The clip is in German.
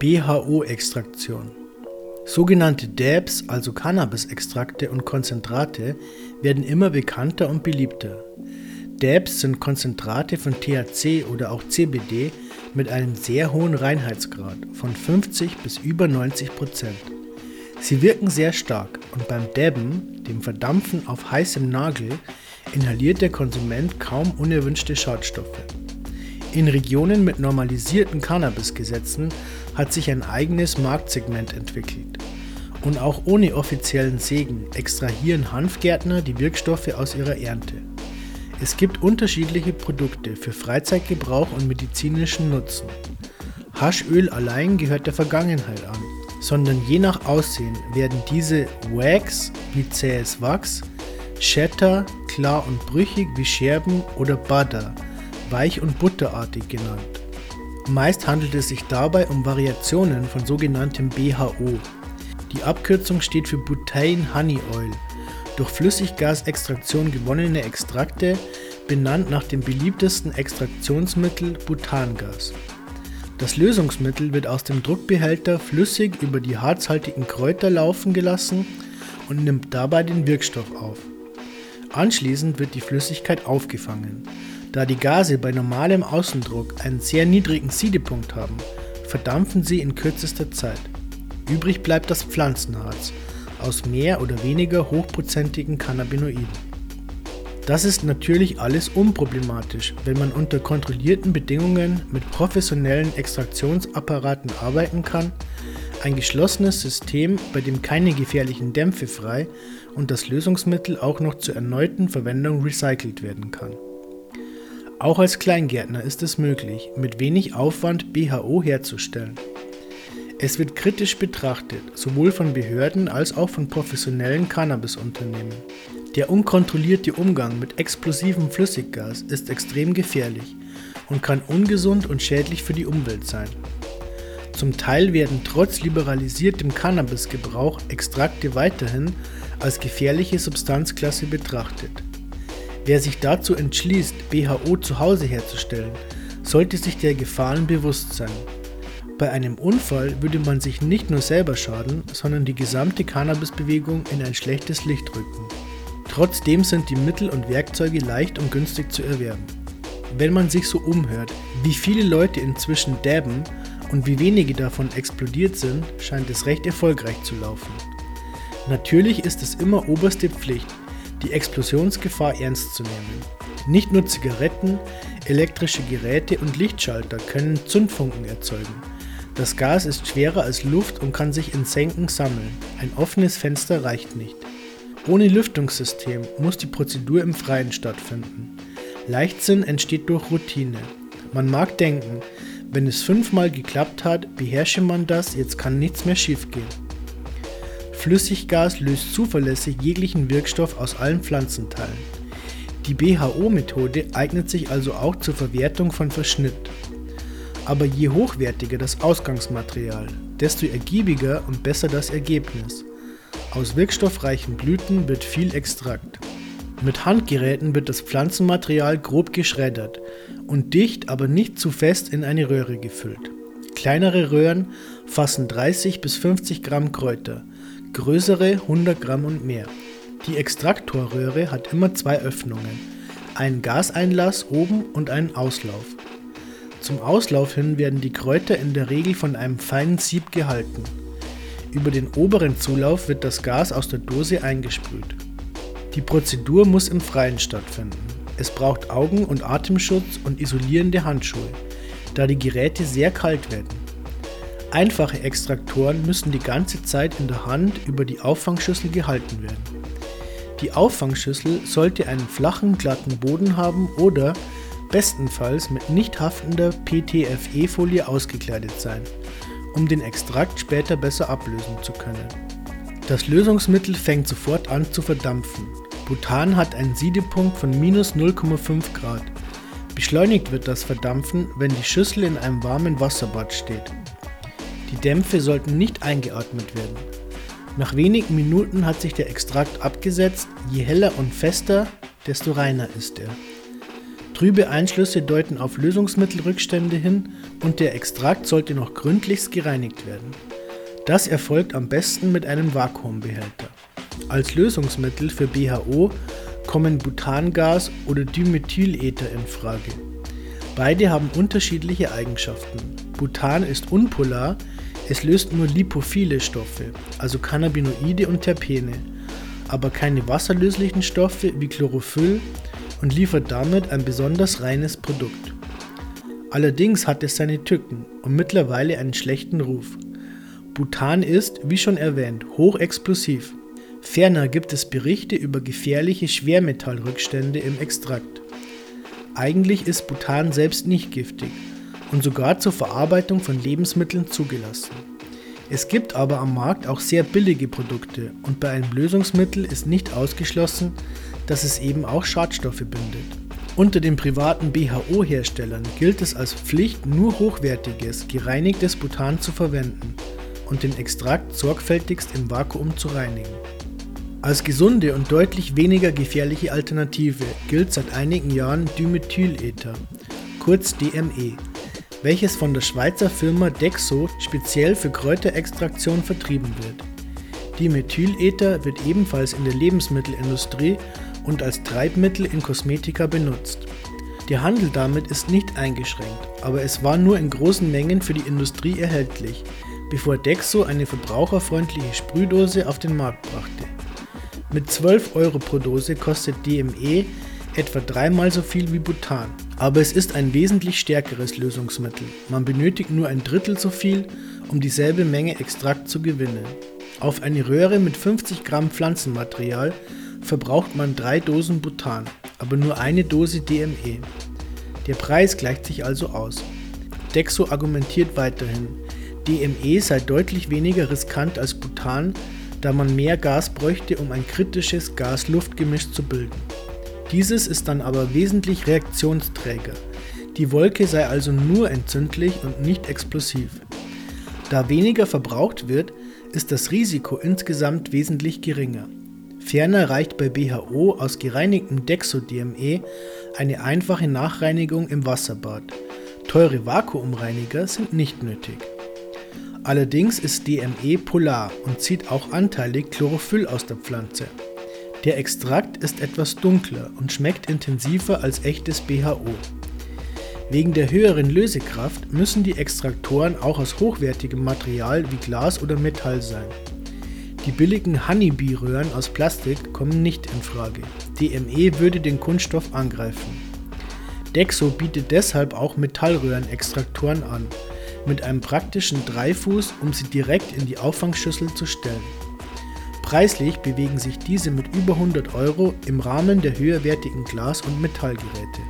BHO-Extraktion. Sogenannte DABs, also Cannabis-Extrakte und Konzentrate, werden immer bekannter und beliebter. DABs sind Konzentrate von THC oder auch CBD mit einem sehr hohen Reinheitsgrad von 50 bis über 90 Prozent. Sie wirken sehr stark und beim Dabben, dem Verdampfen auf heißem Nagel, inhaliert der Konsument kaum unerwünschte Schadstoffe. In Regionen mit normalisierten Cannabisgesetzen hat sich ein eigenes Marktsegment entwickelt. Und auch ohne offiziellen Segen extrahieren Hanfgärtner die Wirkstoffe aus ihrer Ernte. Es gibt unterschiedliche Produkte für Freizeitgebrauch und medizinischen Nutzen. Haschöl allein gehört der Vergangenheit an, sondern je nach Aussehen werden diese Wax wie zähes Wachs, Shatter klar und brüchig wie Scherben oder Butter weich und butterartig genannt. Meist handelt es sich dabei um Variationen von sogenanntem BHO. Die Abkürzung steht für Butane Honey Oil, durch Flüssiggasextraktion gewonnene Extrakte, benannt nach dem beliebtesten Extraktionsmittel Butangas. Das Lösungsmittel wird aus dem Druckbehälter flüssig über die harzhaltigen Kräuter laufen gelassen und nimmt dabei den Wirkstoff auf. Anschließend wird die Flüssigkeit aufgefangen. Da die Gase bei normalem Außendruck einen sehr niedrigen Siedepunkt haben, verdampfen sie in kürzester Zeit. Übrig bleibt das Pflanzenharz aus mehr oder weniger hochprozentigen Cannabinoiden. Das ist natürlich alles unproblematisch, wenn man unter kontrollierten Bedingungen mit professionellen Extraktionsapparaten arbeiten kann, ein geschlossenes System, bei dem keine gefährlichen Dämpfe frei und das Lösungsmittel auch noch zur erneuten Verwendung recycelt werden kann. Auch als Kleingärtner ist es möglich, mit wenig Aufwand BHO herzustellen. Es wird kritisch betrachtet, sowohl von Behörden als auch von professionellen Cannabisunternehmen. Der unkontrollierte Umgang mit explosivem Flüssiggas ist extrem gefährlich und kann ungesund und schädlich für die Umwelt sein. Zum Teil werden trotz liberalisiertem Cannabisgebrauch Extrakte weiterhin als gefährliche Substanzklasse betrachtet. Wer sich dazu entschließt, BHO zu Hause herzustellen, sollte sich der Gefahren bewusst sein. Bei einem Unfall würde man sich nicht nur selber schaden, sondern die gesamte Cannabisbewegung in ein schlechtes Licht rücken. Trotzdem sind die Mittel und Werkzeuge leicht und günstig zu erwerben. Wenn man sich so umhört, wie viele Leute inzwischen dabben und wie wenige davon explodiert sind, scheint es recht erfolgreich zu laufen. Natürlich ist es immer oberste Pflicht, die Explosionsgefahr ernst zu nehmen. Nicht nur Zigaretten, elektrische Geräte und Lichtschalter können Zündfunken erzeugen. Das Gas ist schwerer als Luft und kann sich in Senken sammeln. Ein offenes Fenster reicht nicht. Ohne Lüftungssystem muss die Prozedur im Freien stattfinden. Leichtsinn entsteht durch Routine. Man mag denken, wenn es fünfmal geklappt hat, beherrsche man das, jetzt kann nichts mehr schiefgehen. Flüssiggas löst zuverlässig jeglichen Wirkstoff aus allen Pflanzenteilen. Die BHO-Methode eignet sich also auch zur Verwertung von Verschnitt. Aber je hochwertiger das Ausgangsmaterial, desto ergiebiger und besser das Ergebnis. Aus wirkstoffreichen Blüten wird viel Extrakt. Mit Handgeräten wird das Pflanzenmaterial grob geschreddert und dicht, aber nicht zu fest in eine Röhre gefüllt. Kleinere Röhren fassen 30 bis 50 Gramm Kräuter, größere 100 Gramm und mehr. Die Extraktorröhre hat immer zwei Öffnungen, einen Gaseinlass oben und einen Auslauf. Zum Auslauf hin werden die Kräuter in der Regel von einem feinen Sieb gehalten. Über den oberen Zulauf wird das Gas aus der Dose eingesprüht. Die Prozedur muss im Freien stattfinden. Es braucht Augen- und Atemschutz und isolierende Handschuhe, da die Geräte sehr kalt werden. Einfache Extraktoren müssen die ganze Zeit in der Hand über die Auffangschüssel gehalten werden. Die Auffangschüssel sollte einen flachen, glatten Boden haben oder bestenfalls mit nicht haftender PTFE-Folie ausgekleidet sein, um den Extrakt später besser ablösen zu können. Das Lösungsmittel fängt sofort an zu verdampfen. Butan hat einen Siedepunkt von minus 0,5 Grad. Beschleunigt wird das Verdampfen, wenn die Schüssel in einem warmen Wasserbad steht. Die Dämpfe sollten nicht eingeatmet werden. Nach wenigen Minuten hat sich der Extrakt abgesetzt, je heller und fester, desto reiner ist er. Trübe Einschlüsse deuten auf Lösungsmittelrückstände hin und der Extrakt sollte noch gründlichst gereinigt werden. Das erfolgt am besten mit einem Vakuumbehälter. Als Lösungsmittel für BHO kommen Butangas oder Dimethylether in Frage. Beide haben unterschiedliche Eigenschaften. Butan ist unpolar, es löst nur lipophile Stoffe, also Cannabinoide und Terpene, aber keine wasserlöslichen Stoffe wie Chlorophyll und liefert damit ein besonders reines Produkt. Allerdings hat es seine Tücken und mittlerweile einen schlechten Ruf. Butan ist, wie schon erwähnt, hochexplosiv. Ferner gibt es Berichte über gefährliche Schwermetallrückstände im Extrakt. Eigentlich ist Butan selbst nicht giftig und sogar zur Verarbeitung von Lebensmitteln zugelassen. Es gibt aber am Markt auch sehr billige Produkte und bei einem Lösungsmittel ist nicht ausgeschlossen, dass es eben auch Schadstoffe bindet. Unter den privaten BHO-Herstellern gilt es als Pflicht, nur hochwertiges, gereinigtes Butan zu verwenden und den Extrakt sorgfältigst im Vakuum zu reinigen. Als gesunde und deutlich weniger gefährliche Alternative gilt seit einigen Jahren Dimethylether, kurz DME, welches von der Schweizer Firma Dexo speziell für Kräuterextraktion vertrieben wird. Dimethylether wird ebenfalls in der Lebensmittelindustrie und als Treibmittel in Kosmetika benutzt. Der Handel damit ist nicht eingeschränkt, aber es war nur in großen Mengen für die Industrie erhältlich, bevor Dexo eine verbraucherfreundliche Sprühdose auf den Markt brachte. Mit 12 Euro pro Dose kostet DME etwa dreimal so viel wie Butan. Aber es ist ein wesentlich stärkeres Lösungsmittel. Man benötigt nur ein Drittel so viel, um dieselbe Menge Extrakt zu gewinnen. Auf eine Röhre mit 50 Gramm Pflanzenmaterial verbraucht man drei Dosen Butan, aber nur eine Dose DME. Der Preis gleicht sich also aus. Dexo argumentiert weiterhin, DME sei deutlich weniger riskant als Butan, da man mehr Gas bräuchte, um ein kritisches Gas-Luft-Gemisch zu bilden. Dieses ist dann aber wesentlich reaktionsträger. Die Wolke sei also nur entzündlich und nicht explosiv. Da weniger verbraucht wird, ist das Risiko insgesamt wesentlich geringer. Ferner reicht bei BHO aus gereinigtem Dexo-DME eine einfache Nachreinigung im Wasserbad. Teure Vakuumreiniger sind nicht nötig. Allerdings ist DME polar und zieht auch anteilig Chlorophyll aus der Pflanze. Der Extrakt ist etwas dunkler und schmeckt intensiver als echtes BHO. Wegen der höheren Lösekraft müssen die Extraktoren auch aus hochwertigem Material wie Glas oder Metall sein. Die billigen Honeybee-Röhren aus Plastik kommen nicht in Frage. DME würde den Kunststoff angreifen. Dexo bietet deshalb auch Metallröhrenextraktoren an, mit einem praktischen Dreifuß, um sie direkt in die Auffangschüssel zu stellen. Preislich bewegen sich diese mit über 100 Euro im Rahmen der höherwertigen Glas- und Metallgeräte.